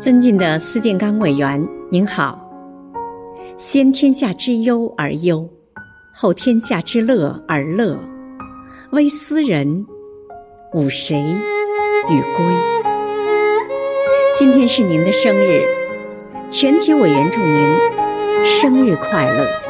尊敬的司建刚委员您好。先天下之忧而忧后天下之乐而乐微斯人吾谁与归？今天是您的生日全体委员祝您生日快乐。